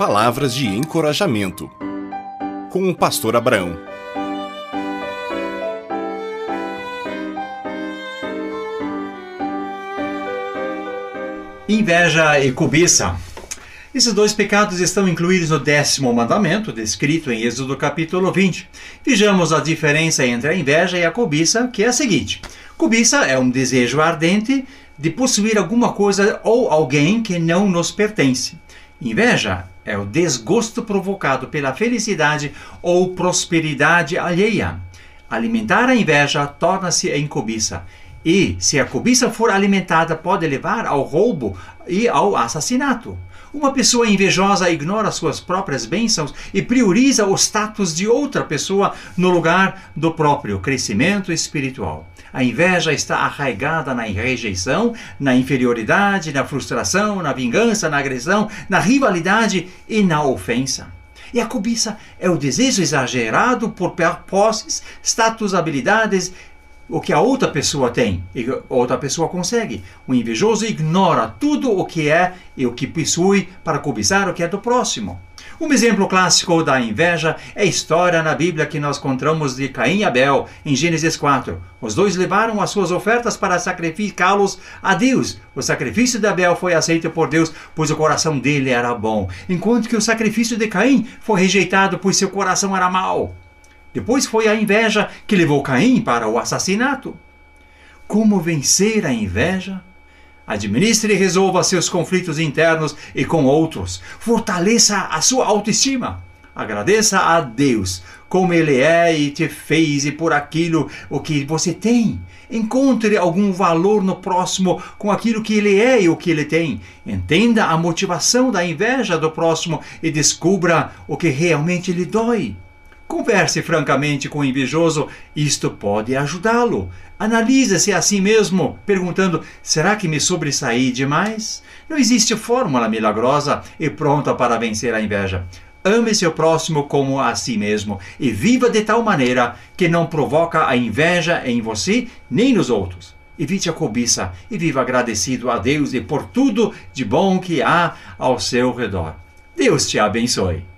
Palavras de encorajamento. Com o pastor Abraão. Inveja e cobiça. Esses dois pecados estão incluídos no décimo mandamento, descrito em Êxodo capítulo 20. Vejamos a diferença entre a inveja e a cobiça, que é a seguinte: cobiça é um desejo ardente de possuir alguma coisa ou alguém que não nos pertence. Inveja é o desgosto provocado pela felicidade ou prosperidade alheia. Alimentar a inveja torna-se em cobiça. E, se a cobiça for alimentada, pode levar ao roubo e ao assassinato. Uma pessoa invejosa ignora suas próprias bênçãos e prioriza o status de outra pessoa no lugar do próprio crescimento espiritual. A inveja está arraigada na rejeição, na inferioridade, na frustração, na vingança, na agressão, na rivalidade e na ofensa. E a cobiça é o desejo exagerado por posses, status, habilidades o que a outra pessoa tem e outra pessoa consegue. O invejoso ignora tudo o que é e o que possui para cobiçar o que é do próximo. Um exemplo clássico da inveja é a história na Bíblia que nós encontramos de Caim e Abel, em Gênesis 4. Os dois levaram as suas ofertas para sacrificá-los a Deus. O sacrifício de Abel foi aceito por Deus, pois o coração dele era bom, enquanto que o sacrifício de Caim foi rejeitado, pois seu coração era mau. Depois foi a inveja que levou Caim para o assassinato. Como vencer a inveja? Administre e resolva seus conflitos internos e com outros. Fortaleça a sua autoestima. Agradeça a Deus como Ele é e te fez e por aquilo o que você tem. Encontre algum valor no próximo com aquilo que ele é e o que ele tem. Entenda a motivação da inveja do próximo e descubra o que realmente lhe dói. Converse francamente com o invejoso, isto pode ajudá-lo. Analise-se a si mesmo, perguntando: será que me sobressaí demais? Não existe fórmula milagrosa e pronta para vencer a inveja. Ame seu próximo como a si mesmo e viva de tal maneira que não provoca a inveja em você nem nos outros. Evite a cobiça e viva agradecido a Deus e por tudo de bom que há ao seu redor. Deus te abençoe.